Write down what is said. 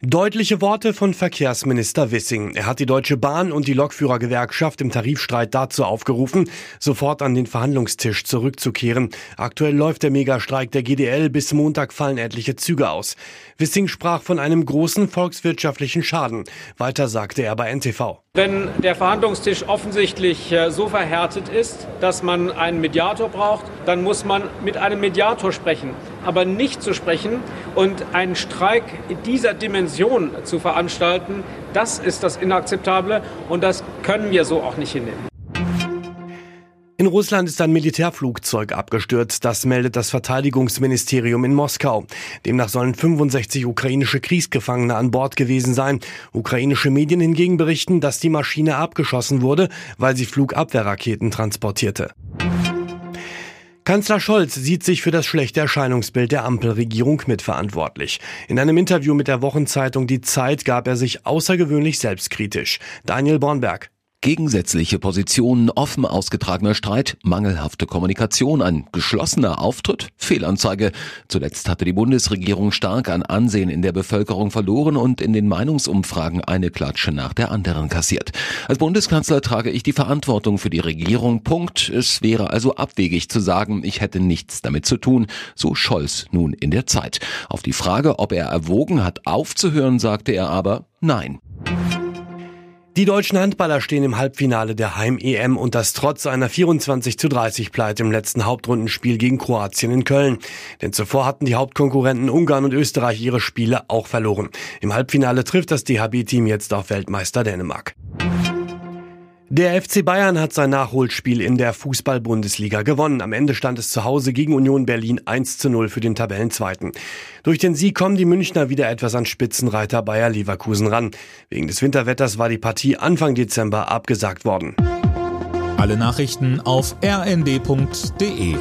Deutliche Worte von Verkehrsminister Wissing. Er hat die Deutsche Bahn und die Lokführergewerkschaft im Tarifstreit dazu aufgerufen, sofort an den Verhandlungstisch zurückzukehren. Aktuell läuft der Megastreik der GDL. Bis Montag fallen etliche Züge aus. Wissing sprach von einem großen volkswirtschaftlichen Schaden. Weiter sagte er bei NTV. Wenn der Verhandlungstisch offensichtlich äh, so verhärtet ist, dass man einen Mediator braucht, dann muss man mit einem Mediator sprechen. Aber nicht zu sprechen und einen Streik dieser Dimension zu veranstalten, das ist das Inakzeptable und das können wir so auch nicht hinnehmen. In Russland ist ein Militärflugzeug abgestürzt, das meldet das Verteidigungsministerium in Moskau. Demnach sollen 65 ukrainische Kriegsgefangene an Bord gewesen sein. Ukrainische Medien hingegen berichten, dass die Maschine abgeschossen wurde, weil sie Flugabwehrraketen transportierte. Kanzler Scholz sieht sich für das schlechte Erscheinungsbild der Ampelregierung mitverantwortlich. In einem Interview mit der Wochenzeitung Die Zeit gab er sich außergewöhnlich selbstkritisch. Daniel Bornberg. Gegensätzliche Positionen, offen ausgetragener Streit, mangelhafte Kommunikation, ein geschlossener Auftritt, Fehlanzeige. Zuletzt hatte die Bundesregierung stark an Ansehen in der Bevölkerung verloren und in den Meinungsumfragen eine Klatsche nach der anderen kassiert. Als Bundeskanzler trage ich die Verantwortung für die Regierung. Punkt. Es wäre also abwegig zu sagen, ich hätte nichts damit zu tun. So Scholz nun in der Zeit. Auf die Frage, ob er erwogen hat, aufzuhören, sagte er aber Nein. Die deutschen Handballer stehen im Halbfinale der Heim-EM und das trotz einer 24 zu 30 Pleite im letzten Hauptrundenspiel gegen Kroatien in Köln. Denn zuvor hatten die Hauptkonkurrenten Ungarn und Österreich ihre Spiele auch verloren. Im Halbfinale trifft das DHB-Team jetzt auf Weltmeister Dänemark. Der FC Bayern hat sein Nachholspiel in der Fußball-Bundesliga gewonnen. Am Ende stand es zu Hause gegen Union Berlin 1 zu 0 für den Tabellenzweiten. Durch den Sieg kommen die Münchner wieder etwas an Spitzenreiter Bayer Leverkusen ran. Wegen des Winterwetters war die Partie Anfang Dezember abgesagt worden. Alle Nachrichten auf rnd.de